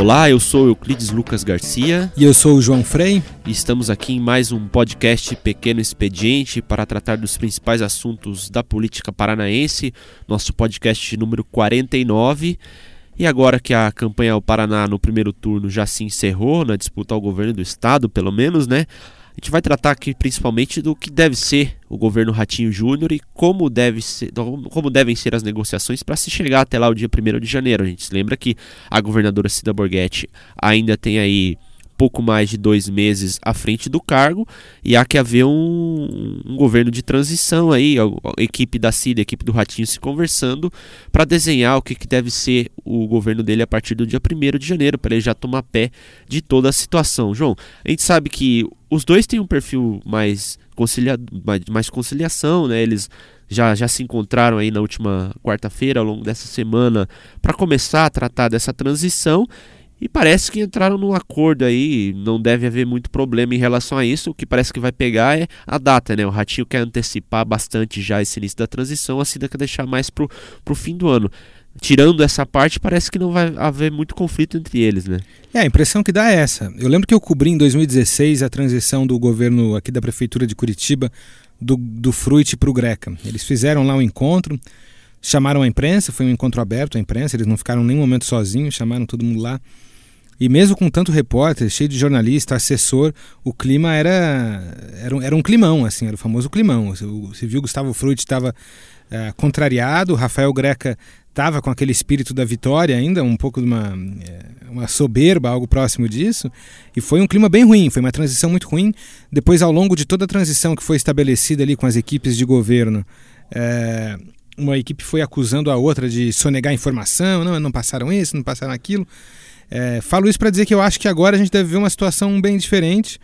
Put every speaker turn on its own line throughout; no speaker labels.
Olá, eu sou Euclides Lucas Garcia.
E eu sou o João Frei.
E estamos aqui em mais um podcast Pequeno Expediente para tratar dos principais assuntos da política paranaense, nosso podcast número 49. E agora que a campanha ao Paraná no primeiro turno já se encerrou, na disputa ao governo do estado, pelo menos, né? A gente vai tratar aqui principalmente do que deve ser o governo Ratinho Júnior e como, deve ser, como devem ser as negociações para se chegar até lá o dia 1 de janeiro. A gente se lembra que a governadora Cida Borghetti ainda tem aí pouco mais de dois meses à frente do cargo e há que haver um, um governo de transição aí, a, a, equipe da CIDA, a equipe do Ratinho se conversando para desenhar o que, que deve ser o governo dele a partir do dia 1 de janeiro, para ele já tomar pé de toda a situação. João, a gente sabe que os dois têm um perfil mais, concilia, mais, mais conciliação, né? Eles já, já se encontraram aí na última quarta-feira, ao longo dessa semana, para começar a tratar dessa transição e parece que entraram num acordo aí, não deve haver muito problema em relação a isso. O que parece que vai pegar é a data, né? O Ratinho quer antecipar bastante já esse início da transição, a Cida quer deixar mais pro, pro fim do ano. Tirando essa parte, parece que não vai haver muito conflito entre eles, né?
É, a impressão que dá é essa. Eu lembro que eu cobri em 2016 a transição do governo aqui da Prefeitura de Curitiba do, do Fruit para o Greca. Eles fizeram lá um encontro, chamaram a imprensa, foi um encontro aberto à imprensa, eles não ficaram nem um momento sozinhos, chamaram todo mundo lá. E mesmo com tanto repórter, cheio de jornalista, assessor, o clima era, era, um, era um climão, assim, era o famoso climão. Você viu Gustavo Frutti estava é, contrariado, Rafael Greca estava com aquele espírito da vitória ainda, um pouco de uma, é, uma soberba, algo próximo disso, e foi um clima bem ruim, foi uma transição muito ruim. Depois, ao longo de toda a transição que foi estabelecida ali com as equipes de governo, é, uma equipe foi acusando a outra de sonegar informação, não, não passaram isso, não passaram aquilo. É, falo isso para dizer que eu acho que agora a gente deve ver uma situação bem diferente.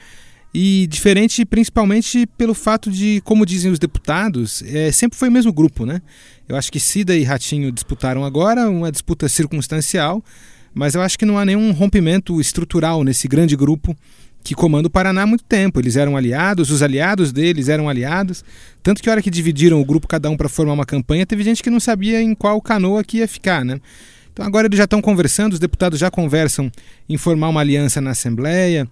E diferente principalmente pelo fato de, como dizem os deputados, é, sempre foi o mesmo grupo, né? Eu acho que Cida e Ratinho disputaram agora, uma disputa circunstancial, mas eu acho que não há nenhum rompimento estrutural nesse grande grupo que comanda o Paraná há muito tempo. Eles eram aliados, os aliados deles eram aliados. Tanto que a hora que dividiram o grupo cada um para formar uma campanha, teve gente que não sabia em qual canoa que ia ficar, né? Então agora eles já estão conversando, os deputados já conversam em formar uma aliança na Assembleia.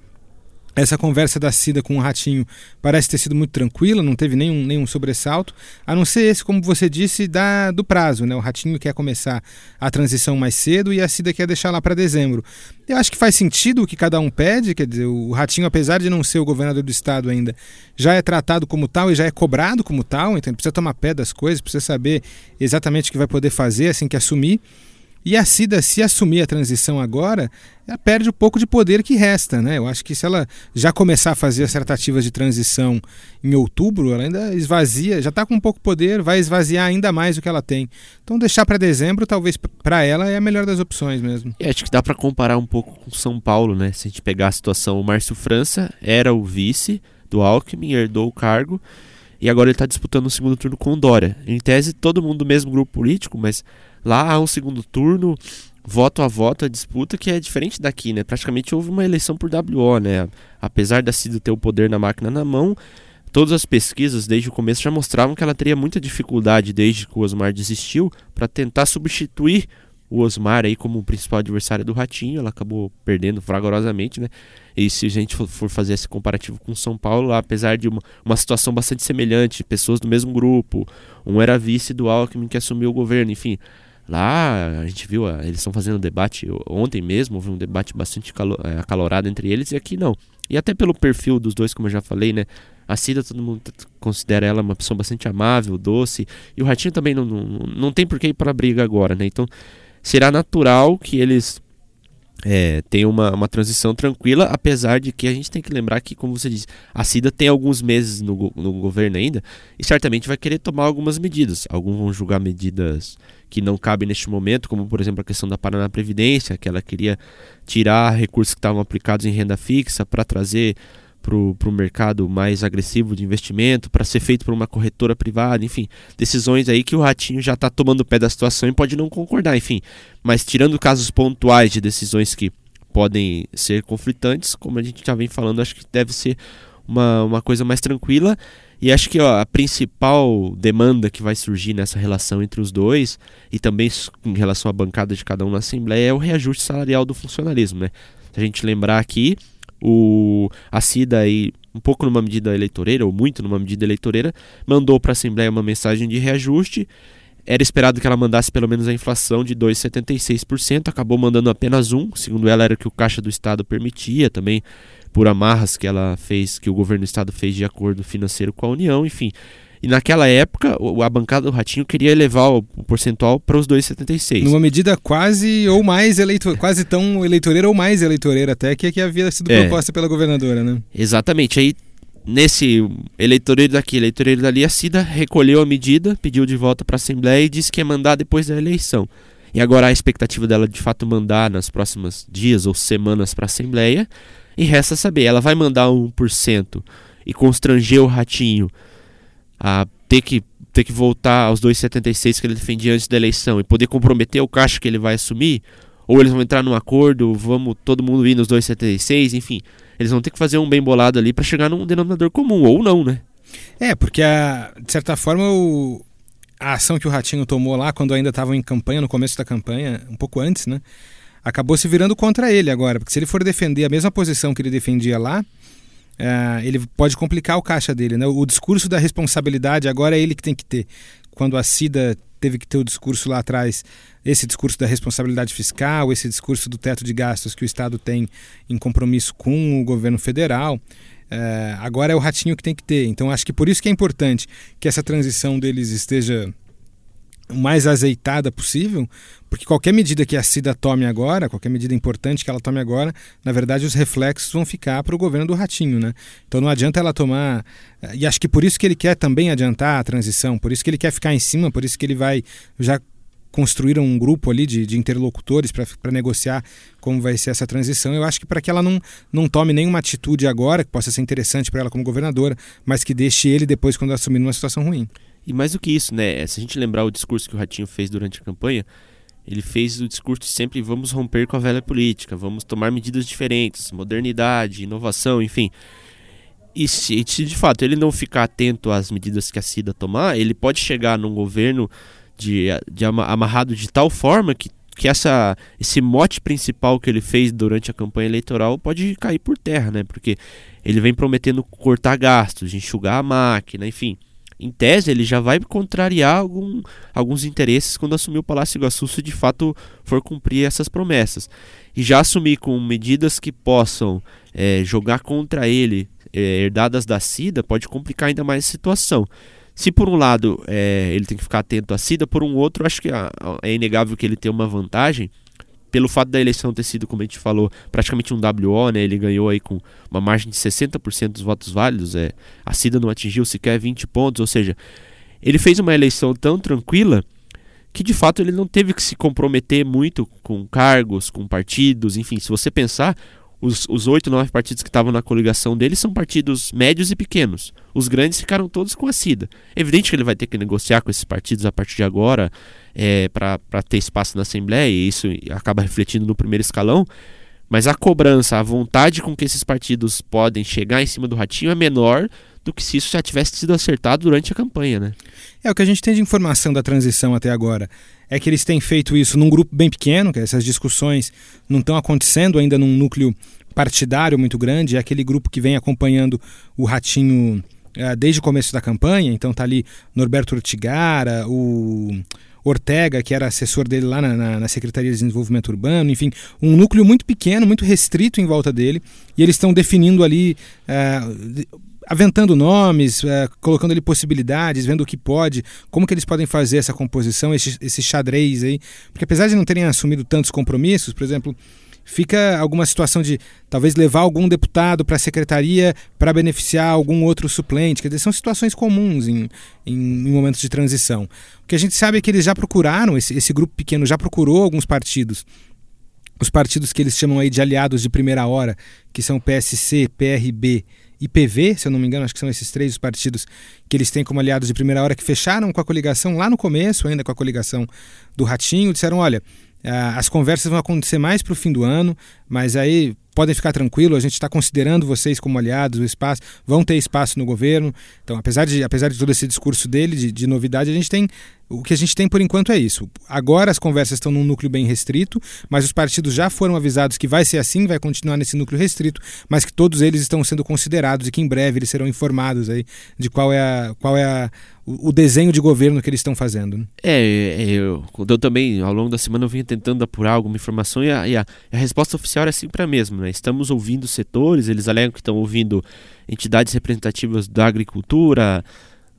Essa conversa da Cida com o Ratinho parece ter sido muito tranquila, não teve nenhum, nenhum sobressalto, a não ser esse, como você disse, da, do prazo. Né? O Ratinho quer começar a transição mais cedo e a Cida quer deixar lá para dezembro. Eu acho que faz sentido o que cada um pede, quer dizer, o Ratinho, apesar de não ser o governador do estado ainda, já é tratado como tal e já é cobrado como tal, então ele precisa tomar pé das coisas, precisa saber exatamente o que vai poder fazer assim que assumir. E a Cida, se assumir a transição agora, ela perde o pouco de poder que resta. Né? Eu acho que se ela já começar a fazer as tratativas de transição em outubro, ela ainda esvazia, já está com pouco poder, vai esvaziar ainda mais o que ela tem. Então deixar para dezembro, talvez para ela é a melhor das opções mesmo.
E acho que dá para comparar um pouco com São Paulo, né? Se a gente pegar a situação, o Márcio França era o vice do Alckmin, herdou o cargo e agora ele está disputando o segundo turno com o Dória. Em tese, todo mundo do mesmo grupo político, mas lá há um segundo turno, voto a voto, a disputa que é diferente daqui, né? Praticamente houve uma eleição por WO, né? Apesar da Cida ter o poder na máquina na mão, todas as pesquisas desde o começo já mostravam que ela teria muita dificuldade desde que o Osmar desistiu para tentar substituir o Osmar aí como o principal adversário do Ratinho, ela acabou perdendo fragorosamente, né? E se a gente for fazer esse comparativo com São Paulo, apesar de uma, uma situação bastante semelhante, pessoas do mesmo grupo, um era vice do Alckmin que assumiu o governo, enfim, Lá a gente viu, eles estão fazendo debate ontem mesmo, houve um debate bastante é, acalorado entre eles e aqui não. E até pelo perfil dos dois, como eu já falei, né? A Cida, todo mundo considera ela uma pessoa bastante amável, doce. E o Ratinho também não, não, não tem por que ir para briga agora, né? Então será natural que eles é, tenham uma, uma transição tranquila, apesar de que a gente tem que lembrar que, como você disse, a Cida tem alguns meses no, no governo ainda e certamente vai querer tomar algumas medidas. Alguns vão julgar medidas que não cabem neste momento, como por exemplo a questão da Paraná Previdência, que ela queria tirar recursos que estavam aplicados em renda fixa para trazer para o mercado mais agressivo de investimento, para ser feito por uma corretora privada, enfim, decisões aí que o Ratinho já está tomando pé da situação e pode não concordar, enfim. Mas tirando casos pontuais de decisões que podem ser conflitantes, como a gente já vem falando, acho que deve ser uma, uma coisa mais tranquila. E acho que ó, a principal demanda que vai surgir nessa relação entre os dois, e também em relação à bancada de cada um na Assembleia, é o reajuste salarial do funcionalismo. Né? Se a gente lembrar aqui, o, a CIDA aí, um pouco numa medida eleitoreira, ou muito numa medida eleitoreira, mandou para a Assembleia uma mensagem de reajuste. Era esperado que ela mandasse pelo menos a inflação de 2,76%, acabou mandando apenas um, segundo ela era o que o Caixa do Estado permitia, também por amarras que ela fez, que o governo do estado fez de acordo financeiro com a União, enfim. E naquela época, a bancada do Ratinho queria elevar o percentual para os 2,76.
Numa medida quase ou mais eleitor, quase tão eleitoreira ou mais eleitoreira até que, que havia sido é. proposta pela governadora, né?
Exatamente. Aí nesse eleitoreiro daqui, eleitoreiro dali, a Cida recolheu a medida, pediu de volta para a Assembleia e disse que ia mandar depois da eleição. E agora a expectativa dela de fato mandar nas próximas dias ou semanas para a Assembleia e resta saber, ela vai mandar 1% e constranger o ratinho a ter que, ter que voltar aos 2,76 que ele defendia antes da eleição e poder comprometer o caixa que ele vai assumir? Ou eles vão entrar num acordo, vamos todo mundo ir nos 2,76, enfim. Eles vão ter que fazer um bem bolado ali para chegar num denominador comum, ou não, né?
É, porque a, de certa forma o, a ação que o Ratinho tomou lá, quando ainda estavam em campanha, no começo da campanha, um pouco antes, né? acabou se virando contra ele agora, porque se ele for defender a mesma posição que ele defendia lá, é, ele pode complicar o caixa dele. Né? O discurso da responsabilidade agora é ele que tem que ter. Quando a Cida teve que ter o discurso lá atrás, esse discurso da responsabilidade fiscal, esse discurso do teto de gastos que o Estado tem em compromisso com o governo federal. É, agora é o ratinho que tem que ter. Então acho que por isso que é importante que essa transição deles esteja mais azeitada possível, porque qualquer medida que a CIDA tome agora, qualquer medida importante que ela tome agora, na verdade os reflexos vão ficar para o governo do Ratinho, né? Então não adianta ela tomar. Eh, e acho que por isso que ele quer também adiantar a transição, por isso que ele quer ficar em cima, por isso que ele vai já construir um grupo ali de, de interlocutores para negociar como vai ser essa transição. Eu acho que para que ela não, não tome nenhuma atitude agora, que possa ser interessante para ela como governadora, mas que deixe ele depois quando assumir numa situação ruim.
E mais do que isso, né? Se a gente lembrar o discurso que o Ratinho fez durante a campanha, ele fez o discurso de sempre vamos romper com a velha política, vamos tomar medidas diferentes, modernidade, inovação, enfim. E se, se de fato ele não ficar atento às medidas que a CIDA tomar, ele pode chegar num governo de, de amarrado de tal forma que, que essa, esse mote principal que ele fez durante a campanha eleitoral pode cair por terra, né? Porque ele vem prometendo cortar gastos, enxugar a máquina, enfim em tese, ele já vai contrariar algum, alguns interesses quando assumir o Palácio Iguaçu, se de fato for cumprir essas promessas. E já assumir com medidas que possam é, jogar contra ele, é, herdadas da CIDA, pode complicar ainda mais a situação. Se por um lado é, ele tem que ficar atento à CIDA, por um outro, acho que é inegável que ele tem uma vantagem pelo fato da eleição ter sido, como a gente falou, praticamente um WO, né? Ele ganhou aí com uma margem de 60% dos votos válidos, é, a Cida não atingiu sequer 20 pontos, ou seja, ele fez uma eleição tão tranquila que de fato ele não teve que se comprometer muito com cargos, com partidos, enfim, se você pensar, os oito, nove partidos que estavam na coligação dele são partidos médios e pequenos. Os grandes ficaram todos com a Cida. É evidente que ele vai ter que negociar com esses partidos a partir de agora é, para ter espaço na Assembleia, e isso acaba refletindo no primeiro escalão. Mas a cobrança, a vontade com que esses partidos podem chegar em cima do ratinho é menor do que se isso já tivesse sido acertado durante a campanha, né?
É o que a gente tem de informação da transição até agora é que eles têm feito isso num grupo bem pequeno, que essas discussões não estão acontecendo ainda num núcleo partidário muito grande, é aquele grupo que vem acompanhando o Ratinho é, desde o começo da campanha, então tá ali Norberto Urtigara, o Ortega, que era assessor dele lá na, na, na, Secretaria de Desenvolvimento Urbano, enfim, um núcleo muito pequeno, muito restrito em volta dele, e eles estão definindo ali é, aventando nomes, é, colocando ali possibilidades, vendo o que pode, como que eles podem fazer essa composição, esse, esse xadrez aí. Porque apesar de não terem assumido tantos compromissos, por exemplo, fica alguma situação de talvez levar algum deputado para a secretaria para beneficiar algum outro suplente. Quer dizer, são situações comuns em, em, em, momentos de transição. O que a gente sabe é que eles já procuraram, esse, esse grupo pequeno já procurou alguns partidos. Os partidos que eles chamam aí de aliados de primeira hora, que são PSC, PRB e PV, se eu não me engano, acho que são esses três os partidos que eles têm como aliados de primeira hora, que fecharam com a coligação lá no começo, ainda com a coligação do Ratinho, disseram: olha, as conversas vão acontecer mais para o fim do ano, mas aí podem ficar tranquilos, a gente está considerando vocês como aliados, o espaço, vão ter espaço no governo. Então, apesar de, apesar de todo esse discurso dele, de, de novidade, a gente tem o que a gente tem por enquanto é isso. Agora as conversas estão num núcleo bem restrito, mas os partidos já foram avisados que vai ser assim, vai continuar nesse núcleo restrito, mas que todos eles estão sendo considerados e que em breve eles serão informados aí de qual é, a, qual é a, o, desenho de governo que eles estão fazendo. Né?
É, é eu, eu, também, ao longo da semana, eu vinha tentando apurar alguma informação e a, e a, a resposta oficial é sempre a mesma. Né? Estamos ouvindo setores, eles alegam que estão ouvindo entidades representativas da agricultura,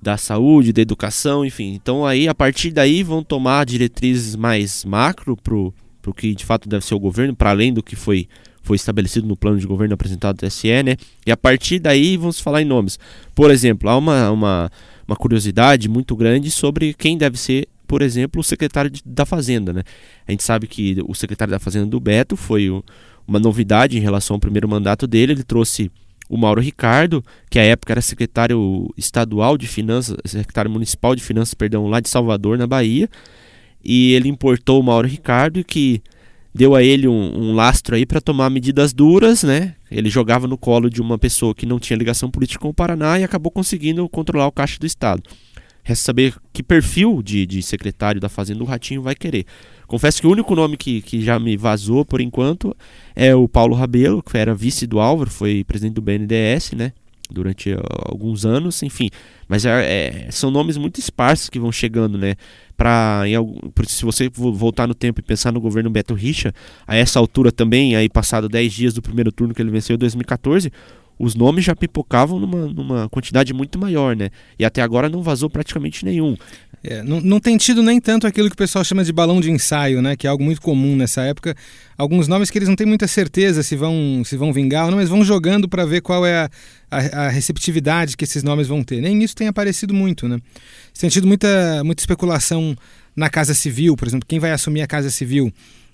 da saúde, da educação, enfim. Então aí a partir daí vão tomar diretrizes mais macro para o que de fato deve ser o governo, para além do que foi, foi estabelecido no plano de governo apresentado do TSE, né? E a partir daí vamos falar em nomes. Por exemplo, há uma, uma, uma curiosidade muito grande sobre quem deve ser, por exemplo, o secretário de, da Fazenda, né? A gente sabe que o secretário da Fazenda do Beto foi o, uma novidade em relação ao primeiro mandato dele, ele trouxe o Mauro Ricardo, que à época era secretário estadual de finanças, secretário municipal de finanças, perdão, lá de Salvador, na Bahia. E ele importou o Mauro Ricardo, que deu a ele um, um lastro aí para tomar medidas duras, né? Ele jogava no colo de uma pessoa que não tinha ligação política com o Paraná e acabou conseguindo controlar o caixa do Estado. Resta saber que perfil de, de secretário da Fazenda o Ratinho vai querer. Confesso que o único nome que, que já me vazou por enquanto é o Paulo Rabelo, que era vice do Álvaro, foi presidente do BNDES, né? Durante alguns anos, enfim. Mas é, é, são nomes muito esparsos que vão chegando, né? Pra, em, se você voltar no tempo e pensar no governo Beto Richa, a essa altura também, aí passado 10 dias do primeiro turno que ele venceu em 2014, os nomes já pipocavam numa, numa quantidade muito maior, né? E até agora não vazou praticamente nenhum.
É, não, não tem tido nem tanto aquilo que o pessoal chama de balão de ensaio, né? Que é algo muito comum nessa época. Alguns nomes que eles não têm muita certeza se vão, se vão vingar ou não, mas vão jogando para ver qual é a, a, a, receptividade que esses nomes vão ter. Nem isso tem aparecido muito, né? Tem muita, muita especulação na Casa Civil, por exemplo, quem vai assumir a Casa Civil?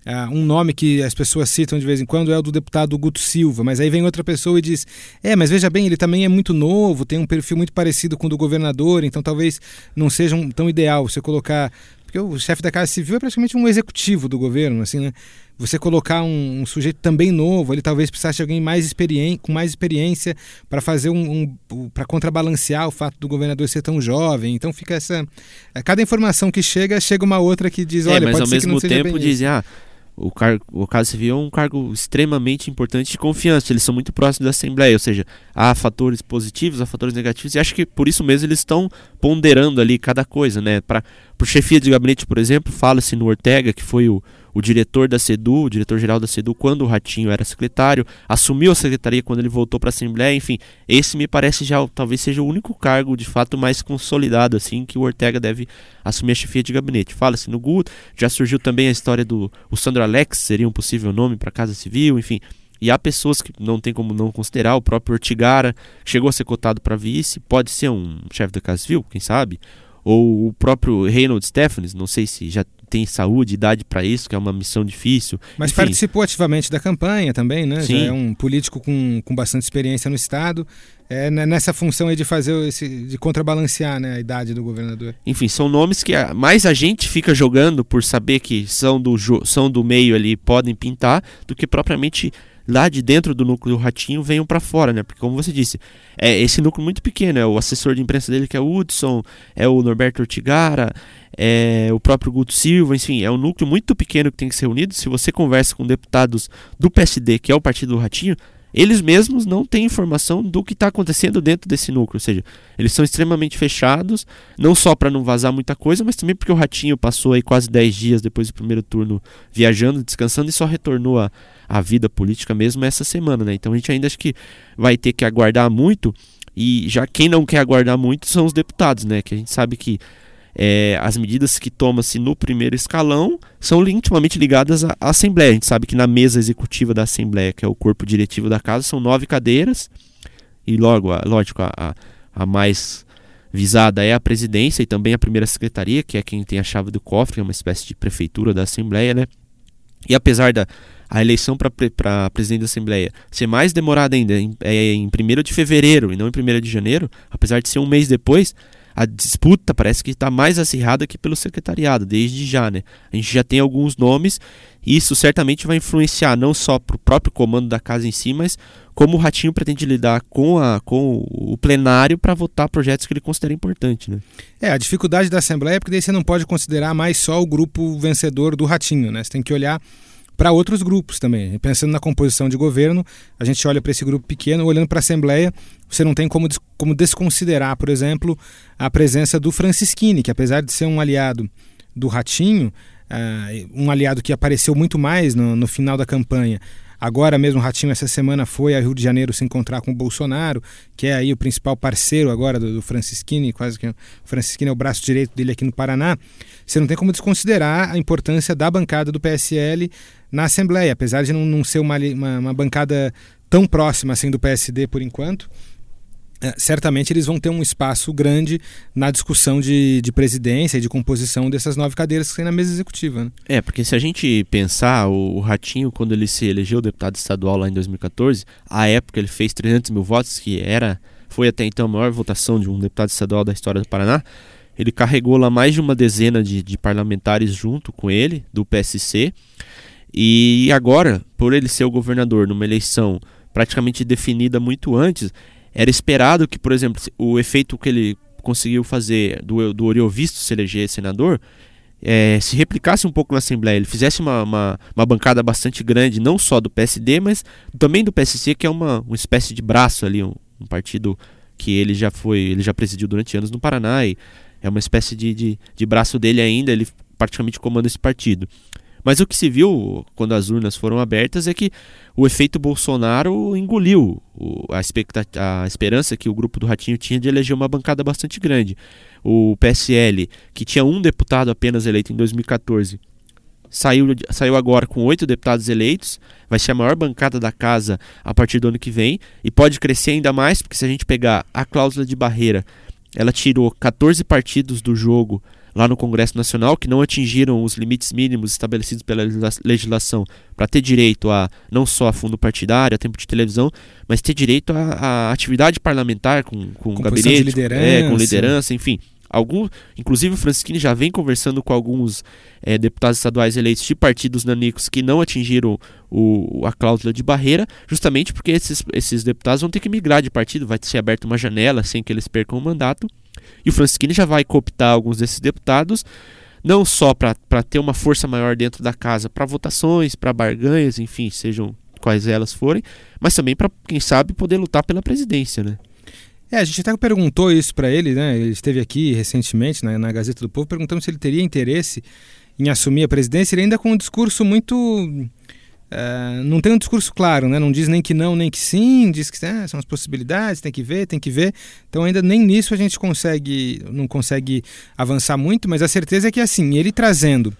Uh, um nome que as pessoas citam de vez em quando é o do deputado Guto Silva, mas aí vem outra pessoa e diz: é, mas veja bem, ele também é muito novo, tem um perfil muito parecido com o do governador, então talvez não seja um, tão ideal você colocar. Porque o chefe da Casa Civil é praticamente um executivo do governo, assim, né? Você colocar um, um sujeito também novo, ele talvez precisasse de alguém mais experiente, com mais experiência para fazer um, um para contrabalancear o fato do governador ser tão jovem. Então fica essa. Cada informação que chega, chega uma outra que diz:
é,
olha,
mas
pode
ao
ser
mesmo
que não
tempo dizem, ah, o, o caso civil é um cargo extremamente importante de confiança. Eles são muito próximos da Assembleia, ou seja, há fatores positivos, há fatores negativos, e acho que por isso mesmo eles estão ponderando ali cada coisa, né? Para por chefia de gabinete, por exemplo, fala-se no Ortega, que foi o, o diretor da SEDU, o diretor-geral da SEDU, quando o Ratinho era secretário, assumiu a secretaria quando ele voltou para a Assembleia, enfim, esse me parece já talvez seja o único cargo de fato mais consolidado assim que o Ortega deve assumir a chefia de gabinete. Fala-se no Guto, já surgiu também a história do o Sandro Alex, seria um possível nome para a Casa Civil, enfim. E há pessoas que não tem como não considerar, o próprio Ortigara chegou a ser cotado para vice, pode ser um chefe da Casa Civil, quem sabe? ou o próprio Reynold Stephens, não sei se já tem saúde, idade para isso, que é uma missão difícil.
Mas
Enfim.
participou ativamente da campanha também, né?
Sim.
Já é um político com, com bastante experiência no Estado. É nessa função aí de fazer esse, de contrabalancear né, a idade do governador.
Enfim, são nomes que mais a gente fica jogando por saber que são do, são do meio ali, podem pintar, do que propriamente lá de dentro do núcleo do Ratinho venham para fora, né? Porque como você disse, é esse núcleo muito pequeno, é o assessor de imprensa dele que é o Hudson, é o Norberto Ortigara, é o próprio Guto Silva, enfim, é um núcleo muito pequeno que tem que ser unido. Se você conversa com deputados do PSD, que é o partido do Ratinho, eles mesmos não têm informação do que está acontecendo dentro desse núcleo, ou seja, eles são extremamente fechados, não só para não vazar muita coisa, mas também porque o Ratinho passou aí quase 10 dias depois do primeiro turno viajando, descansando e só retornou à, à vida política mesmo essa semana, né? Então a gente ainda acho que vai ter que aguardar muito, e já quem não quer aguardar muito são os deputados, né? Que a gente sabe que é, as medidas que toma-se no primeiro escalão são intimamente ligadas à, Assembleia. A gente sabe que na mesa executiva da Assembleia, que é o corpo diretivo da casa, são nove cadeiras, e logo, a, lógico, a, a mais visada é a presidência e também a primeira secretaria, que é quem tem a chave do cofre, é uma espécie de prefeitura da Assembleia, né? E apesar da a eleição para presidente da Assembleia ser mais demorada ainda, em, é em 1 de fevereiro e não em 1 de janeiro, apesar de ser um mês depois, a disputa parece que está mais acirrada que pelo secretariado, desde já, né? A gente já tem alguns nomes e isso certamente vai influenciar não só para o próprio comando da casa em si, mas como o Ratinho pretende lidar com, a, com o plenário para votar projetos que ele considera importante, né?
É, a dificuldade da Assembleia é porque daí você não pode considerar mais só o grupo vencedor do Ratinho, né? Você tem que olhar para outros grupos também. Pensando na composição de governo, a gente olha para esse grupo pequeno, olhando para a Assembleia, você não tem como, como desconsiderar, por exemplo, a presença do Francisquini, que apesar de ser um aliado do Ratinho, uh, um aliado que apareceu muito mais no, no final da campanha, Agora mesmo o Ratinho essa semana foi a Rio de Janeiro se encontrar com o Bolsonaro, que é aí o principal parceiro agora do, do Francisquini, quase que o Francisquini é o braço direito dele aqui no Paraná. Você não tem como desconsiderar a importância da bancada do PSL na Assembleia, apesar de não, não ser uma, uma, uma bancada tão próxima assim do PSD por enquanto. É, certamente eles vão ter um espaço grande na discussão de, de presidência e de composição dessas nove cadeiras que tem na mesa executiva. Né?
É, porque se a gente pensar, o, o, Ratinho, quando ele se elegeu deputado estadual lá em 2014, à época ele fez 300 mil votos, que era foi até então a maior votação de um deputado estadual da história do Paraná. Ele carregou lá mais de uma dezena de, de parlamentares junto com ele, do PSC. E agora, por ele ser o governador numa eleição praticamente definida muito antes, era esperado que, por exemplo, o efeito que ele conseguiu fazer do, do Oriovisto se eleger senador é, se replicasse um pouco na Assembleia, ele fizesse uma, uma, uma, bancada bastante grande, não só do PSD, mas também do PSC, que é uma, uma espécie de braço ali, um, um partido que ele já foi, ele já presidiu durante anos no Paraná e é uma espécie de, de, de braço dele ainda, ele praticamente comanda esse partido. Mas o que se viu quando as urnas foram abertas é que o efeito Bolsonaro engoliu a, a esperança que o grupo do Ratinho tinha de eleger uma bancada bastante grande. O PSL, que tinha um deputado apenas eleito em 2014, saiu, saiu agora com oito deputados eleitos, vai ser a maior bancada da casa a partir do ano que vem e pode crescer ainda mais, porque se a gente pegar a cláusula de barreira, ela tirou 14 partidos do jogo lá no Congresso Nacional que não atingiram os limites mínimos estabelecidos pela legislação para ter direito a não só a fundo partidário, a tempo de televisão, mas ter direito a, a atividade parlamentar com, com, com gabinete, liderança. É, com liderança, enfim. Algum, inclusive o Francisquini já vem conversando com alguns é, deputados estaduais eleitos de partidos nanicos que não atingiram o, a cláusula de barreira, justamente porque esses, esses deputados vão ter que migrar de partido, vai ser aberta uma janela sem que eles percam o mandato. E o Francisquini já vai cooptar alguns desses deputados, não só para ter uma força maior dentro da casa, para votações, para barganhas, enfim, sejam quais elas forem, mas também para, quem sabe, poder lutar pela presidência, né?
É, a gente até perguntou isso para ele, né? Ele esteve aqui recentemente na, na Gazeta do Povo, perguntando se ele teria interesse em assumir a presidência, ele ainda com um discurso muito Uh, não tem um discurso claro, né? não diz nem que não, nem que sim, diz que ah, são as possibilidades, tem que ver, tem que ver. Então ainda nem nisso a gente consegue, não consegue avançar muito, mas a certeza é que assim, ele trazendo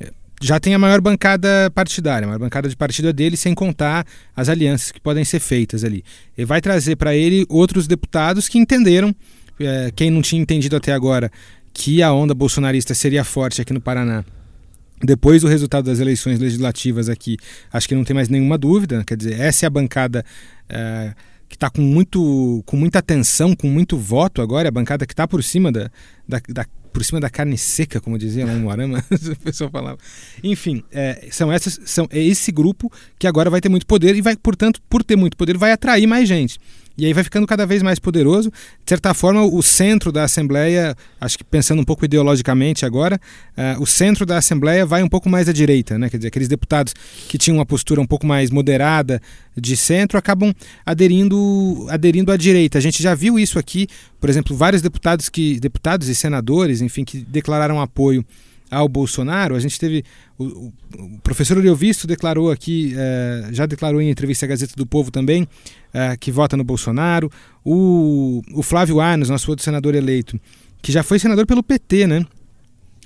eh, já tem a maior bancada partidária, a maior bancada de partido é dele, sem contar as alianças que podem ser feitas ali. Ele vai trazer para ele outros deputados que entenderam, é, quem não tinha entendido até agora, que a onda bolsonarista seria forte aqui no Paraná depois do resultado das eleições legislativas aqui, acho que não tem mais nenhuma dúvida. Quer dizer, essa é a bancada é, que está com, muito, com muita atenção, com muito voto agora, é a bancada que está por cima da, da, da, por cima da carne seca, como dizia lá em Moarama, a pessoa falava. Enfim, é, são essas, são, é esse grupo que agora vai ter muito poder e vai, portanto, por ter muito poder, vai atrair mais gente. E aí vai ficando cada vez mais poderoso. De certa forma, o centro da Assembleia, acho que pensando um pouco ideologicamente agora, uh, o centro da Assembleia vai um pouco mais à direita, né? Quer dizer, aqueles deputados que tinham uma postura um pouco mais moderada de centro acabam aderindo, aderindo à direita. A gente já viu isso aqui, por exemplo, vários deputados que deputados e senadores, enfim, que declararam apoio ao Bolsonaro. A gente teve. O, o, professor Oriovisto declarou aqui, eh, já declarou em entrevista à Gazeta do Povo também, eh, que vota no Bolsonaro. O, o Flávio Arnes, nosso outro senador eleito, que já foi senador pelo PT, né?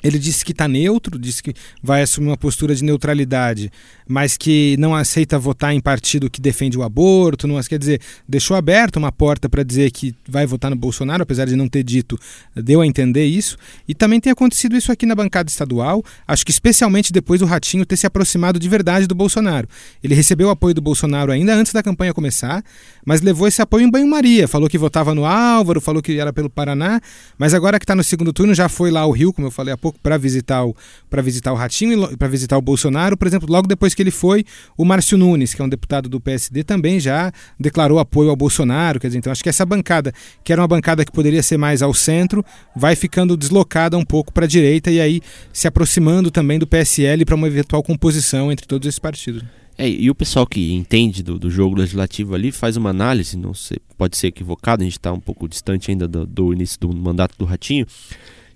Ele disse que está neutro, disse que vai assumir uma postura de neutralidade, mas que não aceita votar em partido que defende o aborto. Não, quer dizer, deixou aberta uma porta para dizer que vai votar no Bolsonaro, apesar de não ter dito, deu a entender isso. E também tem acontecido isso aqui na bancada estadual, acho que especialmente depois do Ratinho ter se aproximado de verdade do Bolsonaro. Ele recebeu o apoio do Bolsonaro ainda antes da campanha começar, mas levou esse apoio em banho-maria. Falou que votava no Álvaro, falou que era pelo Paraná, mas agora que está no segundo turno já foi lá ao Rio, como eu falei há pouco pouco para visitar o para visitar o Ratinho e para visitar o Bolsonaro, por exemplo, logo depois que ele foi, o Márcio Nunes, que é um deputado do PSD, também já declarou apoio ao Bolsonaro, quer dizer, então acho que essa bancada, que era uma bancada que poderia ser mais ao centro, vai ficando deslocada um pouco para a direita e aí se aproximando também do PSL para uma eventual composição entre todos esses partidos.
É, e o pessoal que entende do, do, jogo legislativo ali faz uma análise, não sei, pode ser equivocado, a gente está um pouco distante ainda do, do início do mandato do Ratinho,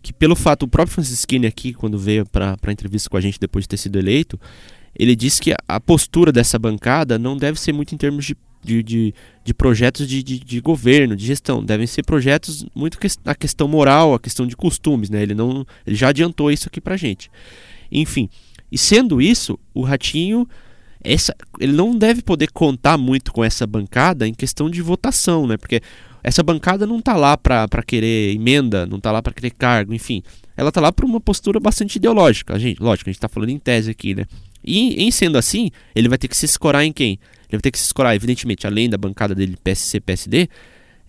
que pelo fato, o próprio Francisquini aqui, quando veio para a entrevista com a gente depois de ter sido eleito, ele disse que a postura dessa bancada não deve ser muito em termos de, de, de, de projetos de, de, de, governo, de gestão. Devem ser projetos muito que, a questão moral, a questão de costumes. Né? Ele, não, ele já adiantou isso aqui para gente. Enfim, e sendo isso, o Ratinho essa, ele não deve poder contar muito com essa bancada em questão de votação, né? Porque essa bancada não está lá para querer emenda, não está lá para querer cargo, enfim. Ela está lá por uma postura bastante ideológica. A gente, lógico, a gente está falando em tese aqui, né? E em sendo assim, ele vai ter que se escorar em quem? Ele vai ter que se escorar, evidentemente, além da bancada dele PSC, PSD,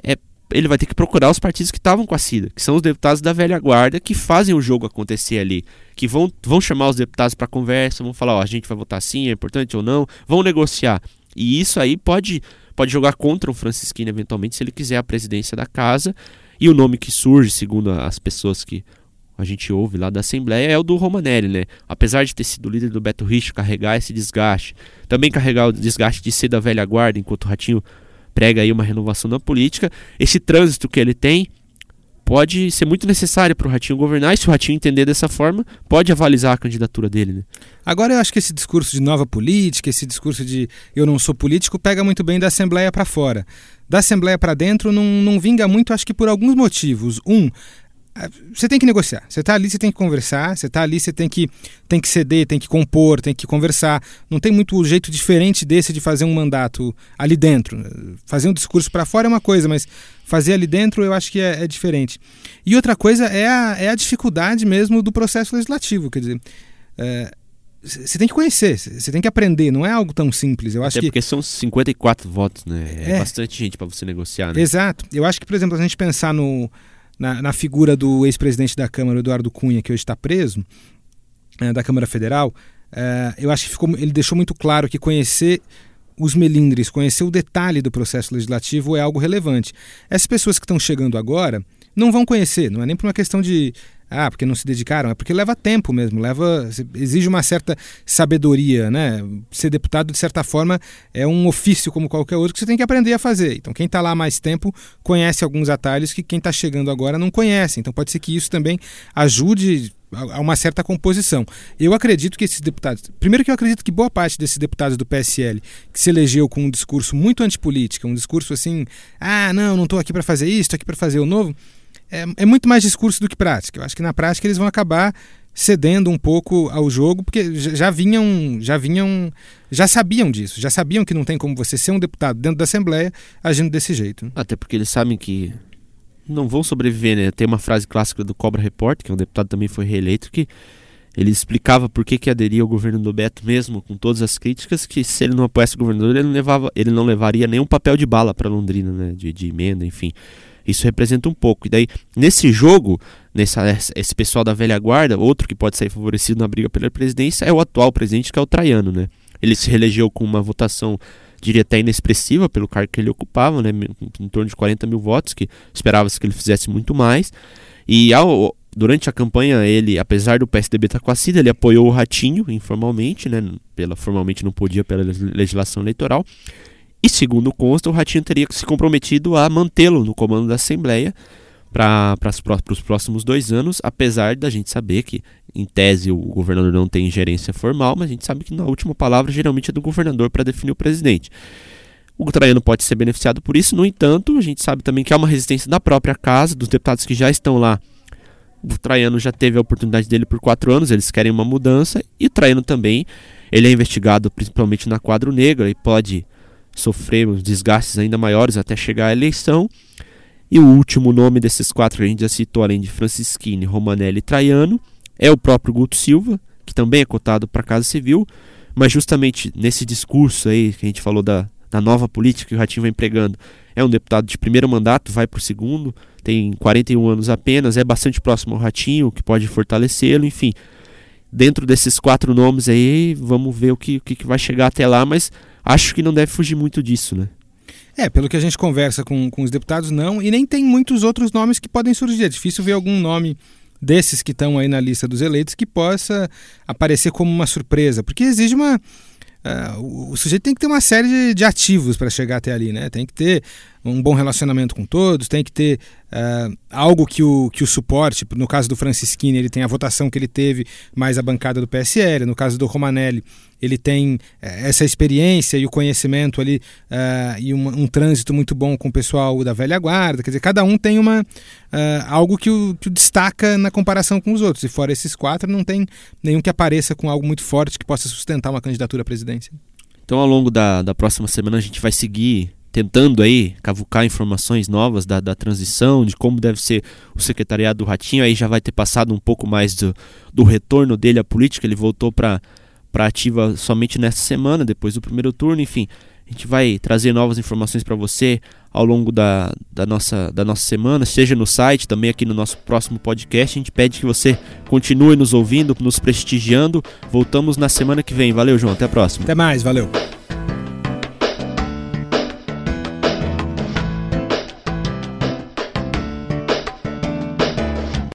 é, ele vai ter que procurar os partidos que estavam com a Cida, que são os deputados da velha guarda que fazem o jogo acontecer ali, que vão, vão chamar os deputados para conversa, vão falar, ó, a gente vai votar sim, é importante ou não, vão negociar. E isso aí pode pode jogar contra o Francisquini eventualmente se ele quiser a presidência da casa. E o nome que surge, segundo as pessoas que a gente ouve lá da Assembleia, é o do Romanelli, né? Apesar de ter sido líder do Beto Richo, carregar esse desgaste, também carregar o desgaste de ser da velha guarda, enquanto o Ratinho prega aí uma renovação da política, esse trânsito que ele tem pode ser muito necessário para o Ratinho governar, e se o Ratinho entender dessa forma, pode avalizar a candidatura dele. Né?
Agora eu acho que esse discurso de nova política, esse discurso de eu não sou político, pega muito bem da Assembleia para fora. Da Assembleia para dentro não, não vinga muito, acho que por alguns motivos. Um, você tem que negociar. Você está ali, você tem que conversar. Você está ali, você tem que, tem que ceder, tem que compor, tem que conversar. Não tem muito jeito diferente desse de fazer um mandato ali dentro. Fazer um discurso para fora é uma coisa, mas fazer ali dentro eu acho que é, é, diferente. E outra coisa é a, é a dificuldade mesmo do processo legislativo. Quer dizer, é, você tem que conhecer, você tem que aprender, não é algo tão simples. Eu acho
Até
que
porque são 54 votos, né? É, é bastante gente para você negociar, né?
Exato. Eu acho que, por exemplo, a gente pensar no na, na figura do ex-presidente da Câmara, Eduardo Cunha, que hoje está preso, é, da Câmara Federal, é, eu acho que ficou, ele deixou muito claro que conhecer os melindres, conhecer o detalhe do processo legislativo é algo relevante. Essas pessoas que estão chegando agora não vão conhecer, não é nem por uma questão de ah, porque não se dedicaram, é porque leva tempo mesmo, leva exige uma certa sabedoria, né? Ser deputado de certa forma é um ofício como qualquer outro que você tem que aprender a fazer. Então quem está lá mais tempo conhece alguns atalhos que quem está chegando agora não conhece. Então pode ser que isso também ajude a uma certa composição. Eu acredito que esses deputados. Primeiro, que eu acredito que boa parte desses deputados do PSL que se elegeu com um discurso muito antipolítico, um discurso assim: ah, não, não estou aqui para fazer isso, estou aqui para fazer o novo é, é muito mais discurso do que prática. Eu acho que na prática eles vão acabar cedendo um pouco ao jogo, porque já vinham, já vinham, já sabiam disso, já sabiam que não tem como você ser um deputado dentro da Assembleia agindo desse jeito.
Até porque eles sabem que não vão sobreviver, né? Tem uma frase clássica do Cobra Report, que é um deputado também foi reeleito, que ele explicava por que, que aderia ao governo do Beto mesmo, com todas as críticas, que se ele não apoiasse o governador, ele não, levava, ele não levaria nenhum papel de bala para Londrina, né? De, de emenda, enfim. Isso representa um pouco. E daí, nesse jogo, nessa, esse pessoal da velha guarda, outro que pode sair favorecido na briga pela presidência é o atual presidente, que é o Traiano, né? Ele se reelegeu com uma votação, diria até inexpressiva, pelo cargo que ele ocupava, né? Em torno de 40 mil votos, que esperava-se que ele fizesse muito mais. E ao, durante a campanha, ele, apesar do PSDB estar com a CIDA, ele apoiou o Ratinho informalmente, né? Pela, formalmente não podia pela legislação eleitoral. E segundo consta, o Ratinho teria se comprometido a mantê-lo no comando da Assembleia para os próximos dois anos, apesar da gente saber que, em tese, o governador não tem ingerência formal, mas a gente sabe que na última palavra geralmente é do governador para definir o presidente. O Traiano pode ser beneficiado por isso, no entanto, a gente sabe também que há uma resistência da própria casa, dos deputados que já estão lá O Traiano já teve a oportunidade dele por quatro anos, eles querem uma mudança. E o Traiano também, ele é investigado principalmente na quadro negra e pode sofrer uns desgastes ainda maiores até chegar à eleição. E o último nome desses quatro que a gente já citou, além de Francisquini, Romanelli e Traiano, é o próprio Guto Silva, que também é cotado para a Casa Civil, mas justamente nesse discurso aí que a gente falou da, da nova política que o Ratinho vem pregando, é um deputado de primeiro mandato, vai para o segundo, tem 41 anos apenas, é bastante próximo ao Ratinho, que pode fortalecê-lo, enfim. Dentro desses quatro nomes aí, vamos ver o que, o que vai chegar até lá, mas acho que não deve fugir muito disso, né?
É, pelo que a gente conversa com, com os deputados, não. E nem tem muitos outros nomes que podem surgir. É difícil ver algum nome desses que estão aí na lista dos eleitos que possa aparecer como uma surpresa, porque exige uma. Uh, o sujeito tem que ter uma série de, de ativos para chegar até ali, né? Tem que ter um bom relacionamento com todos, tem que ter uh, algo que o, que o suporte. No caso do Francisquini, ele tem a votação que ele teve, mais a bancada do PSL. No caso do Romanelli, ele tem uh, essa experiência e o conhecimento ali uh, e um, trânsito muito bom com o pessoal da velha guarda. Quer dizer, cada um tem uma, algo que o, que o destaca na comparação com os outros. E fora esses quatro, não tem nenhum que apareça com algo muito forte que possa sustentar uma candidatura à presidência.
Então, ao longo da, da próxima semana, a gente vai seguir tentando aí cavucar informações novas da, da transição, de como deve ser o secretariado do Ratinho. Aí já vai ter passado um pouco mais do, do retorno dele à política. Ele voltou para ativa somente nesta semana, depois do primeiro turno. Enfim, a gente vai trazer novas informações para você ao longo da, da, nossa, da nossa semana, seja no site, também aqui no nosso próximo podcast. A gente pede que você continue nos ouvindo, nos prestigiando. Voltamos na semana que vem. Valeu, João. Até a próxima.
Até mais. Valeu.